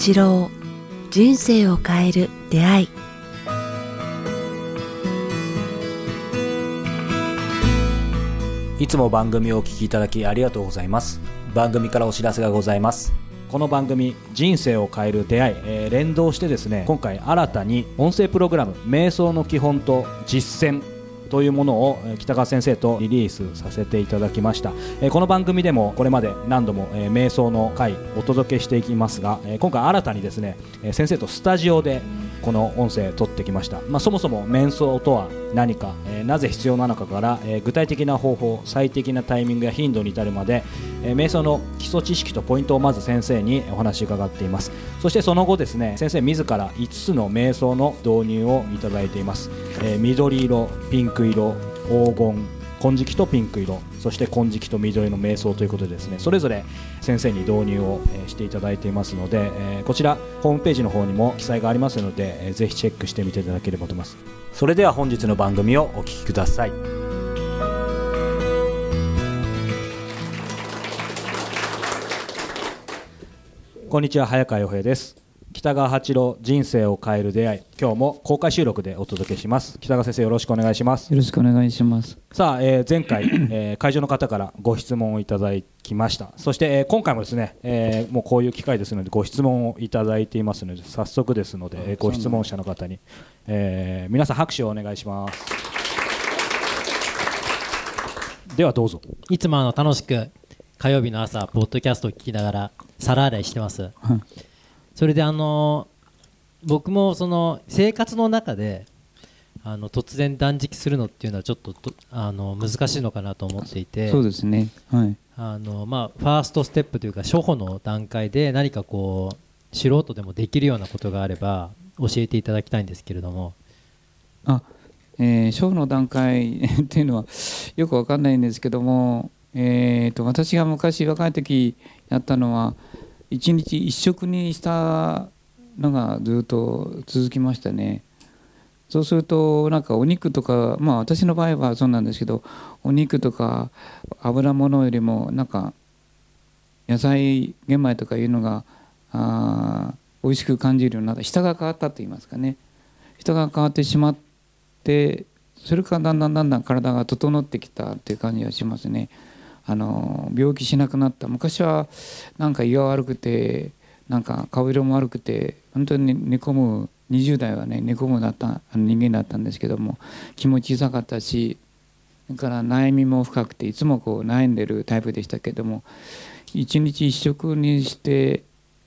八郎人生を変える出会い。いつも番組をお聞きいただきありがとうございます。番組からお知らせがございます。この番組「人生を変える出会い」えー連動してですね今回新たに音声プログラム「瞑想の基本と実践」というものをえ北川先生とリリースさせていただきました、えーこの番組でもこれまで何度も、えー瞑想の回お届けしていきますが、えー今回新たにですね、えー先生とスタジオでこの音声撮ってきました、まあ、そもそも瞑想とは何か、えーなぜ必要なのかから、えー具体的な方法最適なタイミングや頻度に至るまで、えー瞑想の基礎知識とポイントをまず先生にお話伺っています。そしてその後ですね先生自ら5つの瞑想の導入をいただいています、え緑色ピンク色黄金金色とピンク色そして金色と緑の瞑想ということでですねそれぞれ先生に導入をしていただいていますので、こちらホームページの方にも記載がありますので、ぜひチェックしてみていただければと思いますそれでは本日の番組をお聞きくださいこんにちは早川洋平です北川八郎人生を変える出会い今日も公開収録でお届けします。北川先生よろしくお願いします。よろしくお願いします。さあ、えー前回、えー会場の方からご質問をいただきました。そして、えー今回もですね、えーもうこういう機会ですのでご質問をいただいていますので早速ですので、えーご質問者の方に、えー皆さん拍手をお願いします。ではどうぞ。いつもあの楽しく火曜日の朝ポッドキャストを聞きながら皿洗いしてますそれであの僕もその生活の中であの突然断食するのっていうのはちょっととあの難しいのかなと思っていてそうですね。はい。あのまあファーストステップというか初歩の段階で何かこう素人でもできるようなことがあれば教えていただきたいんですけれどもあ、えー、ショーの段階 っていうのはよくわかんないんですけども、えー、と私が昔若い時やったのは一日一食にしたのがずっと続きましたね。そうするとなんかお肉とかまあ私の場合はそうなんですけどお肉とか油物よりもなんか野菜玄米とかいうのがあ美味しく感じるようになった舌が変わったと言いますかね人が変わってしまってそれからだんだんだんだん体が整ってきたっていう感じがしますね。あの病気しなくなった昔はなんか胃が悪くてなんか顔色も悪くて本当に寝込む20代はね寝込むだった人間だったんですけども気も小さかったしそれから悩みも深くていつもこう悩んでるタイプでしたけども一日一食にして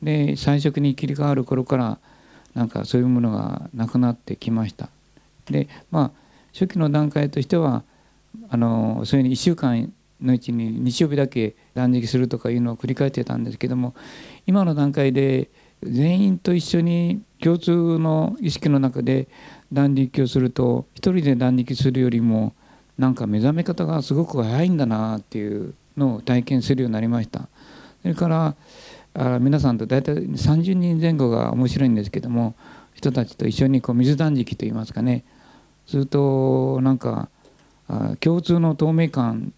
で菜食に切り替わる頃からなんかそういうものがなくなってきました。でまあ初期の段階としてはあのそういうふうに1週間のうちに日曜日だけ断食するとかいうのを繰り返してたんですけども今の段階で全員と一緒に共通の意識の中で断食をすると一人で断食するよりもなんか目覚め方がすごく早いんだなっていうのを体験するようになりました。それからあ皆さんと大体30人前後が面白いんですけども人たちと一緒にこう水断食といいますかねするとなんかあ共通の透明感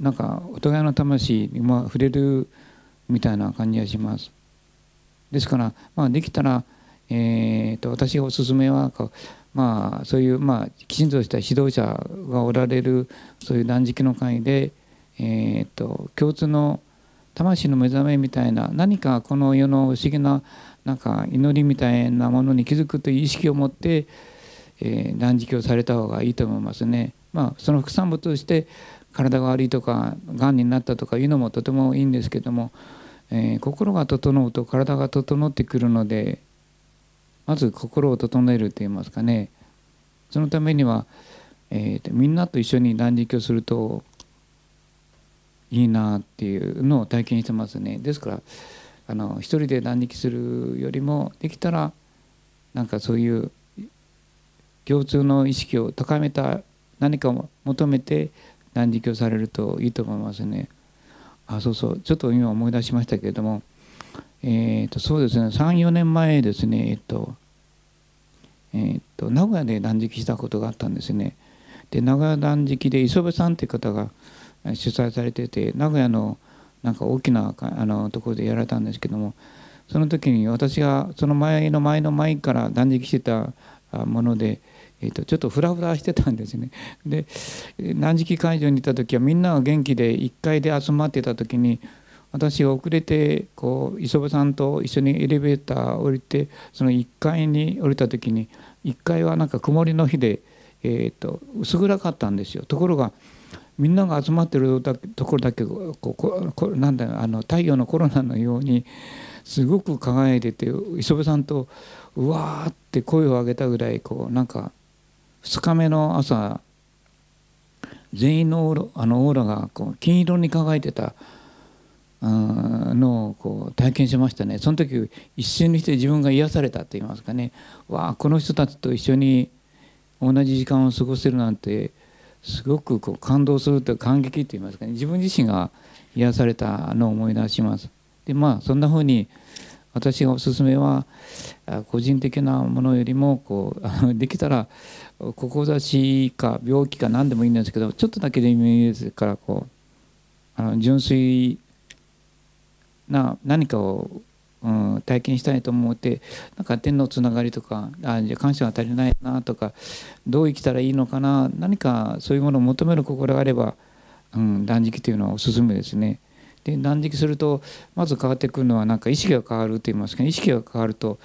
なんかお互いの魂にまあ触れるみたいな感じがします。ですから、まあ、できたら、えー、と私がおすすめはまあ、そういう、まあ、きちんとした指導者がおられるそういう断食の会で、えー、と共通の魂の目覚めみたいな何かこの世の不思議ななんか祈りみたいなものに気づくという意識を持って、えー断食をされた方がいいと思いますね。まあ、その副産物として体が悪いとかがんになったとかいうのもとてもいいんですけども、えー心が整うと体が整ってくるのでまず心を整えるといいますかねそのためには、えーとみんなと一緒に断食をするといいなっていうのを体験してますね。ですからあの一人で断食するよりもできたらなんかそういう共通の意識を高めた何かを求めて断食をされるといいと思いますね。あそうそうちょっと今思い出しましたけれども、えー、とそうですね34年前ですねえっと,、えー、と名古屋で断食したことがあったんですね。で名古屋断食で磯部さんっていう方が主催されてて名古屋のなんか大きなあのところでやられたんですけどもその時に私がその前の前の前から断食してたもので、えー、とちょっとフラフラしてたんですね。で断食会場にいた時はみんなが元気で1階で集まってた時に私が遅れてこう磯部さんと一緒にエレベーター降りてその1階に降りた時に1階はなんか曇りの日で、えー、と薄暗かったんですよ。ところがみんなが集まってるところだけこうこなんだあの太陽のコロナのようにすごく輝いてて磯部さんとうわーって声を上げたぐらいこうなんか2日目の朝全員のオーラあのオーラがこう金色に輝いてたのをこう体験しましたね。その時一瞬にして自分が癒されたと言いますかね。わあこの人たちと一緒に同じ時間を過ごせるなんてすごくこう感動するという感激と言いますかね。自分自身が癒されたのを思い出します。でまあそんなふうに私がおすすめは個人的なものよりもこうできたら志か病気か何でもいいんですけどちょっとだけでもいいですからこうあの純粋な何かを、うん、体験したいと思ってなんか天のつながりとかあじゃ感謝が足りないなとかどう生きたらいいのかな何かそういうものを求める心があれば、うん、断食というのはおすすめですね。で断食するとまず変わってくるのはなんか意識が変わると言いますか、ね、意識が変わると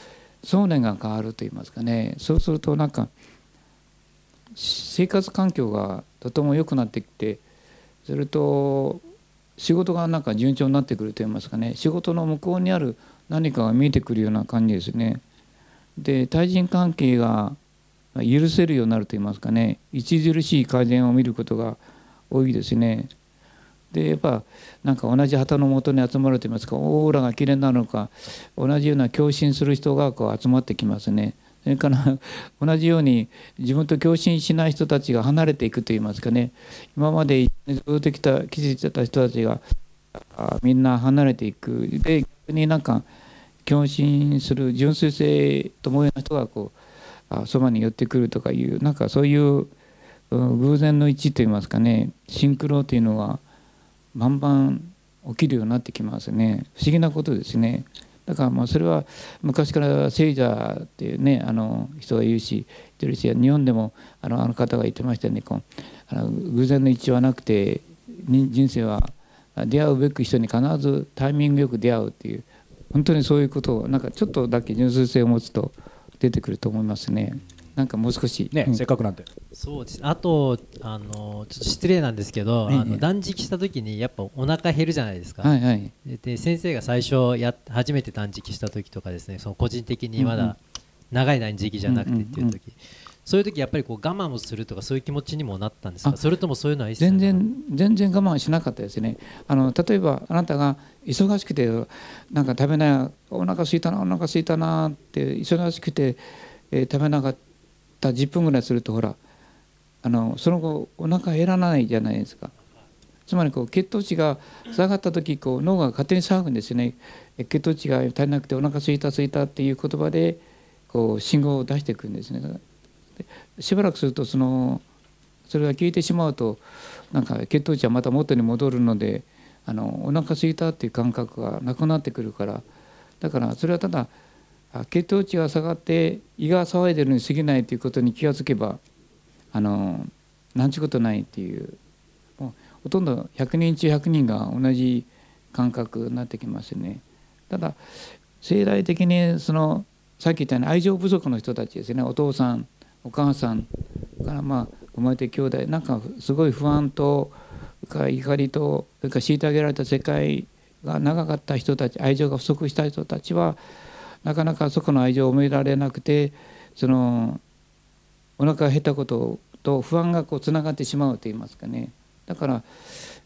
想念が変わると言いますかねそうするとなんか生活環境がとても良くなってきてそれと仕事がなんか順調になってくると言いますかね仕事の向こうにある何かが見えてくるような感じですね。で対人関係が許せるようになると言いますかね著しい改善を見ることが多いですね。でやっぱなんか同じ旗のもとに集まると言いますかオーラがきれいなのか同じような共振する人がこう集まってきますね。それから 同じように自分と共振しない人たちが離れていくといいますかね。今までずっと来た来てた人たちがみんな離れていく。で逆になんか共振する純粋性と思うような人がこうそばに寄ってくるとかいうなんかそういう偶然の一致といいますかね。シンクロというのはバンバン起きるようになってきますね不思議なことですね。だからまあそれは昔から聖者っていうねあの人が言うし言ってるし日本でもあのあの方が言ってましたよねこうあの偶然の一致はなくて人生は出会うべく人に必ずタイミングよく出会うっていう本当にそういうことをなんかちょっとだけ純粋性を持つと出てくると思いますね。なんかもう少しね、うん、せっかくなんてそうです。あとあのちょっと失礼なんですけど、はい、あの断食した時にやっぱお腹減るじゃないですか、はいはい、で先生が最初や初めて断食した時とかですねその個人的にまだ長い断食じゃなくてっていう時、そういう時やっぱりこう我慢をするとかそういう気持ちにもなったんですか？それともそういうのは全然全然我慢しなかったですね。あの例えばあなたが忙しくてなんか食べないお腹空いたなお腹空いたなって忙しくて、えー、食べなかったた10分ぐらいするとほらあのその後お腹減らないじゃないですか。つまりこう血糖値が下がった時こう脳が勝手に騒ぐんですよね。血糖値が足りなくてお腹すいたすいたっていう言葉でこう信号を出していくんですね。しばらくするとそのそれが消えてしまうとなんか血糖値はまた元に戻るのであのお腹すいたっていう感覚がなくなってくるから。だからそれはただ血糖値が下がって胃が騒いでるに過ぎないということに気がつけばあのなんちゅうことないっていうもうほとんど100人中100人が同じ感覚になってきますね。ただ生来的にそのさっき言ったように愛情不足の人たちですねお父さんお母さんからまあ生まれて兄弟なんかすごい不安と怒りとそれから虐げられた世界が長かった人たち愛情が不足した人たちはなかなかそこの愛情を埋められなくてそのお腹が減ったことと不安がこうつながってしまうといいますかねだから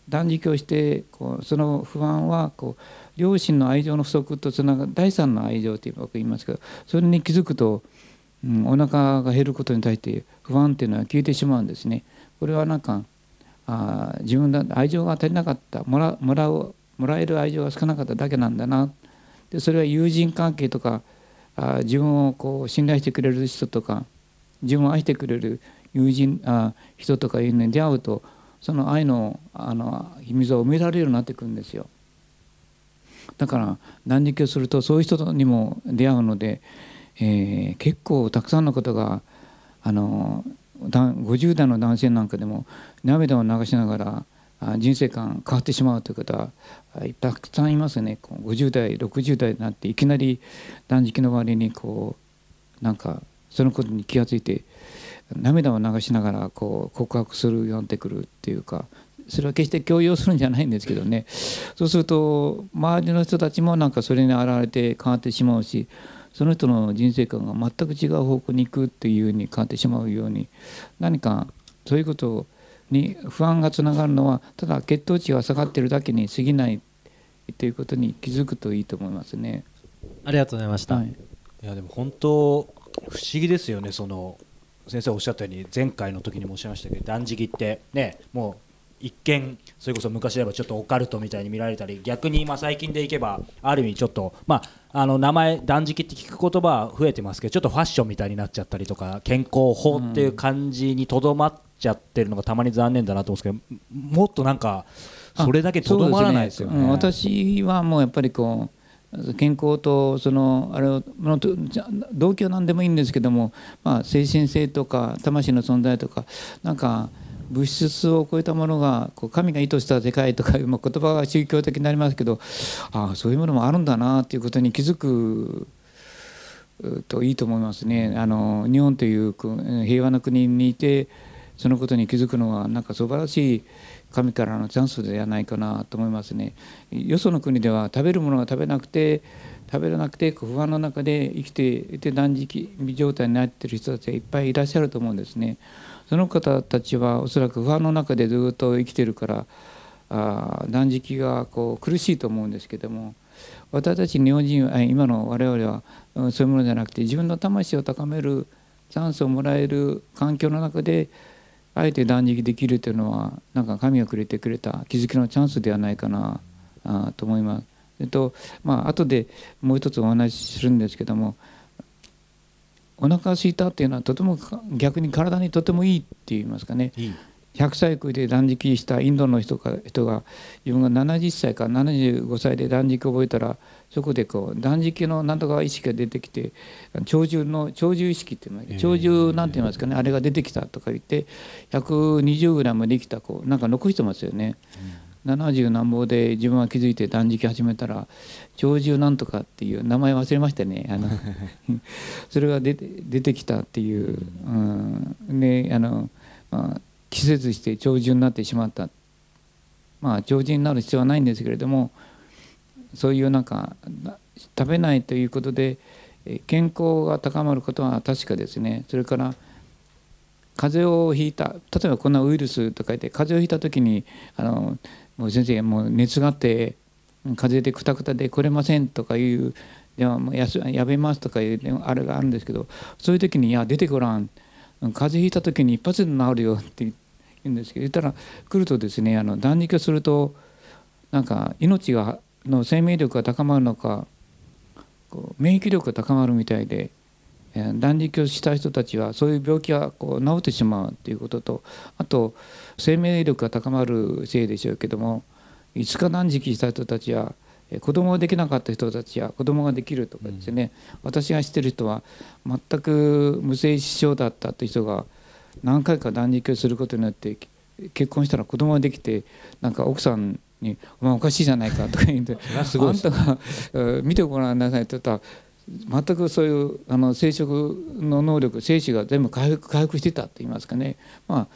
断食をしてこうその不安はこう両親の愛情の不足とつながる第三の愛情と僕言いますけどそれに気づくと、うん、お腹が減ることに対して不安っていうのは消えてしまうんですね。これはなんかあ自分だ愛情が足りなかったもらもらうもらえる愛情が少なかっただけなんだなでそれは友人関係とかあ自分をこう信頼してくれる人とか自分を愛してくれる友人あ人とかいうのに出会うとその愛のあの秘密を埋められるようになってくるんですよ。だから断食をするとそういう人にも出会うので、えー、結構たくさんの方があの50代の男性なんかでも涙を流しながら人生観変わってしまうという方たくさんいますね。50代60代になっていきなり断食の割にこうなんかそのことに気が付いて涙を流しながらこう告白するようになってくるっていうかそれは決して強要するんじゃないんですけどね。そうすると周りの人たちもなんかそれに現れて変わってしまうしその人の人生観が全く違う方向に行くっていうふうに変わってしまうように何かそういうことをに不安がつながるのはただ血糖値が下がってるだけに過ぎないということに気づくといいと思いますね。ありがとうございました。はい、いやでも本当不思議ですよねその先生おっしゃったように前回の時にもおっしゃいましたけど断食ってねもう一見それこそ昔であればちょっとオカルトみたいに見られたり逆にま最近でいけばある意味ちょっとまああの名前断食って聞く言葉は増えてますけどちょっとファッションみたいになっちゃったりとか健康法っていう感じにとどまっちゃってるのがたまに残念だなと思うんですけどもっとなんかそれだけとどまらないですよね、ねうん、私はもうやっぱりこう健康とそのあれを動機は何でもいいんですけども、まあ、精神性とか魂の存在とかなんか物質を超えたものがこう神が意図した世界とかいう言葉が宗教的になりますけどああそういうものもあるんだなということに気づくといいと思いますね。あの日本という平和な国にいてそのことに気づくのはなんか素晴らしい神からのチャンスではないかなと思いますね。よその国では食べるものが食べなくて食べれなくて不安の中で生きていて断食状態になっている人たちがいっぱいいらっしゃると思うんですね。その方たちはおそらく不安の中でずっと生きてるからあ断食がこう苦しいと思うんですけども私たち日本人は今の我々はそういうものじゃなくて自分の魂を高めるチャンスをもらえる環境の中であえて断食できるというのはなんか神がくれてくれた気づきのチャンスではないかなあと思います。えっとまあ後でもう一つお話しするんですけどもお腹が空いたっていうのはとても逆に体にとてもいいって言いますかねいい100歳超えて断食したインドの人か人が自分が70歳か75歳で断食を覚えたらそこでこう断食のなんとか意識が出てきて長寿の長寿意識っていう長寿なんて言いますかねあれが出てきたとか言って120ぐらいまで生きた子なんか残してますよね。70何ぼで自分は気づいて断食始めたら長寿なんとかっていう名前忘れましたね。あの それが出て出てきたっていう、うん、であの、まあ、季節して長寿になってしまった。まあ長寿になる必要はないんですけれどもそういうなんか食べないということで健康が高まることは確かですね。それから風邪をひいた例えばこんなウイルスとか言って風邪をひいた時にあのもう先生もう熱があって風邪でくたくたで来れませんとかいうでもややめますとかいうあれがあるんですけどそういう時に「いや出てごらん。風邪ひいた時に一発で治るよ」って言うんですけど言ったら来るとですねあの断食をするとなんか命がの生命力が高まるのか免疫力が高まるみたいで断食をした人たちはそういう病気がこう治ってしまうということとあと生命力が高まるせいでしょうけども5日断食した人たちは子供ができなかった人たちは子供ができるとかですね、うん、私が知ってる人は全く無精子症だったという人が何回か断食をすることによって結婚したら子供ができてなんか奥さんに「お前おかしいじゃないか」とか言って「あんたが見てごらんなさい」って言ったら全くそういうあの生殖の能力精子が全部回復回復してたと言いますかね、まあ、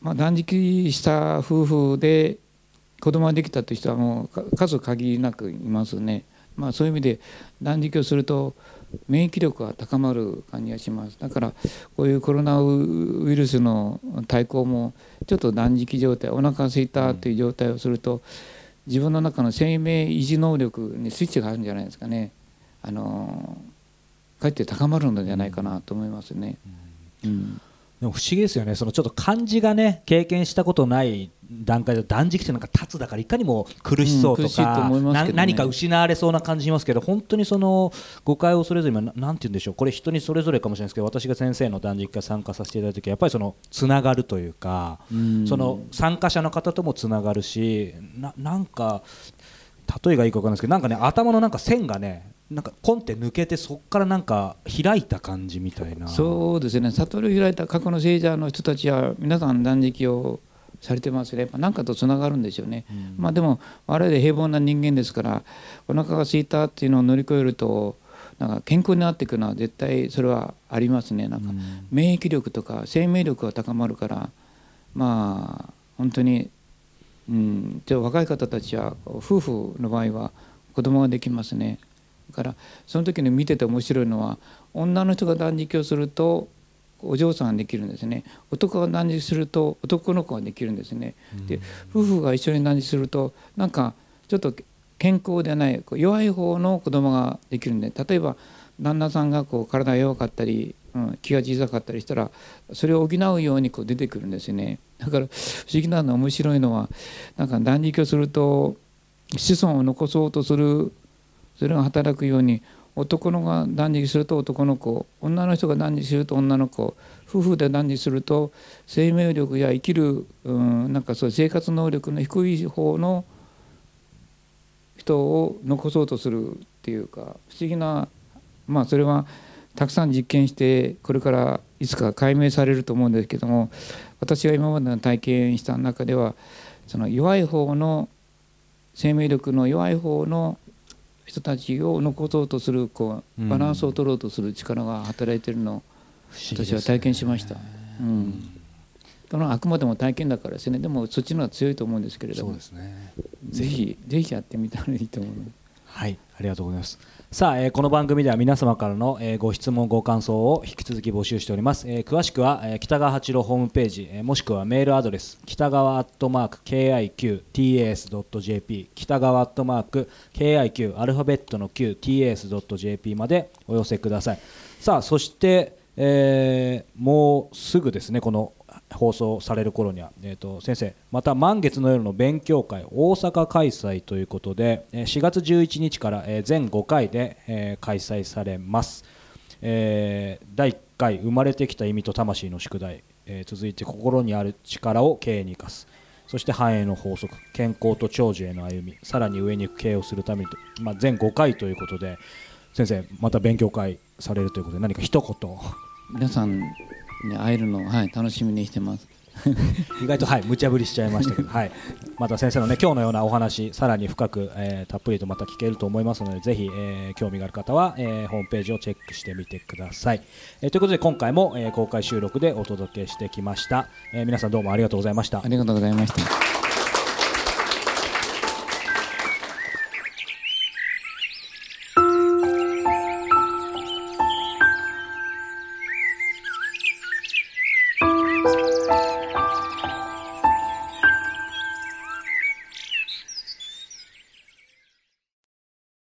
まあ断食した夫婦で子供ができたという人はもう数限りなくいますね。まあ、そういう意味で断食をすると免疫力が高まる感じがしますだからこういうコロナウイルスの対抗もちょっと断食状態お腹が空いたという状態をすると自分の中の生命維持能力にスイッチがあるんじゃないですかね。あのかえって高まるのではないかなと思いますね。うん、でも不思議ですよね、そのちょっと漢字がね経験したことない段階で断食ってなんか立つだからいかにも苦しそうとか、うんね、何か失われそうな感じしますけど本当にその誤解をそれぞれ今なんて言うんでしょう。これ人にそれぞれかもしれないですけど私が先生の断食会参加させていただいた時はやっぱりそのつながるというか、うん、その参加者の方ともつながるしななんか例えがいいか分かんないですけどなんかね頭のなんか線がねなんかコンって抜けてそこからなんか開いた感じみたいな。そうですね。悟りを開いた過去の聖者の人たちは皆さん断食をされてますね。やっぱ何かとつながるんですよね、うん、まあでも我々平凡な人間ですからお腹が空いたっていうのを乗り越えるとなんか健康になっていくのは絶対それはありますね。なんか免疫力とか生命力が高まるからまあ本当にうん、で若い方たちは夫婦の場合は子供ができますねだからその時に見てて面白いのは女の人が断食をするとお嬢さんができるんですね。男が断食すると男の子ができるんですね。で夫婦が一緒に断食するとなんかちょっと健康でない弱い方の子供ができるんで例えば旦那さんがこう体が弱かったり、うん、気が小さかったりしたらそれを補うようにこう出てくるんですよね。だから不思議なの面白いのはなんか断食をすると子孫を残そうとするそれが働くように男のが断食すると男の子女の人が断食すると女の子夫婦で断食すると生命力や生きる、うん、なんかそう生活能力の低い方の人を残そうとするっていうか不思議なまあそれはたくさん実験してこれからいつか解明されると思うんですけども私が今までの体験した中ではその弱い方の生命力の弱い方の人たちを残そうとするこうバランスを取ろうとする力が働いているのを私は体験しました。うん、このあくまでも体験だからですね。でもそっちの方が強いと思うんですけれども、ね、ぜひぜひやってみたらいいと思う。はいありがとうございます。さあ、えー、この番組では皆様からの、えー、ご質問ご感想を引き続き募集しております、えー、詳しくは、えー、北川八郎ホームページ、えー、もしくはメールアドレス北川アットマーク KIQTAS.jp 北川アットマーク KIQ アルファベットの QTAS.jp までお寄せください。さあそして、えー、もうすぐですねこの放送される頃には、えーと、先生また満月の夜の勉強会大阪開催ということで4月11日から全5回で、開催されます、えー、第1回生まれてきた意味と魂の宿題、えー、続いて心にある力を経営に生かす。そして繁栄の法則健康と長寿への歩みさらに上に行く経営をするために、まあ、全5回ということで先生また勉強会されるということで何か一言。皆さんに会えるのを、はい、楽しみにしてます。意外とはい無茶ぶりしちゃいましたけど、はい、また先生のね今日のようなお話さらに深く、えー、たっぷりとまた聞けると思いますのでぜひ、えー、興味がある方は、えー、ホームページをチェックしてみてください、えー、ということで今回も、えー、公開収録でお届けしてきました、えー、皆さんどうもありがとうございました。ありがとうございました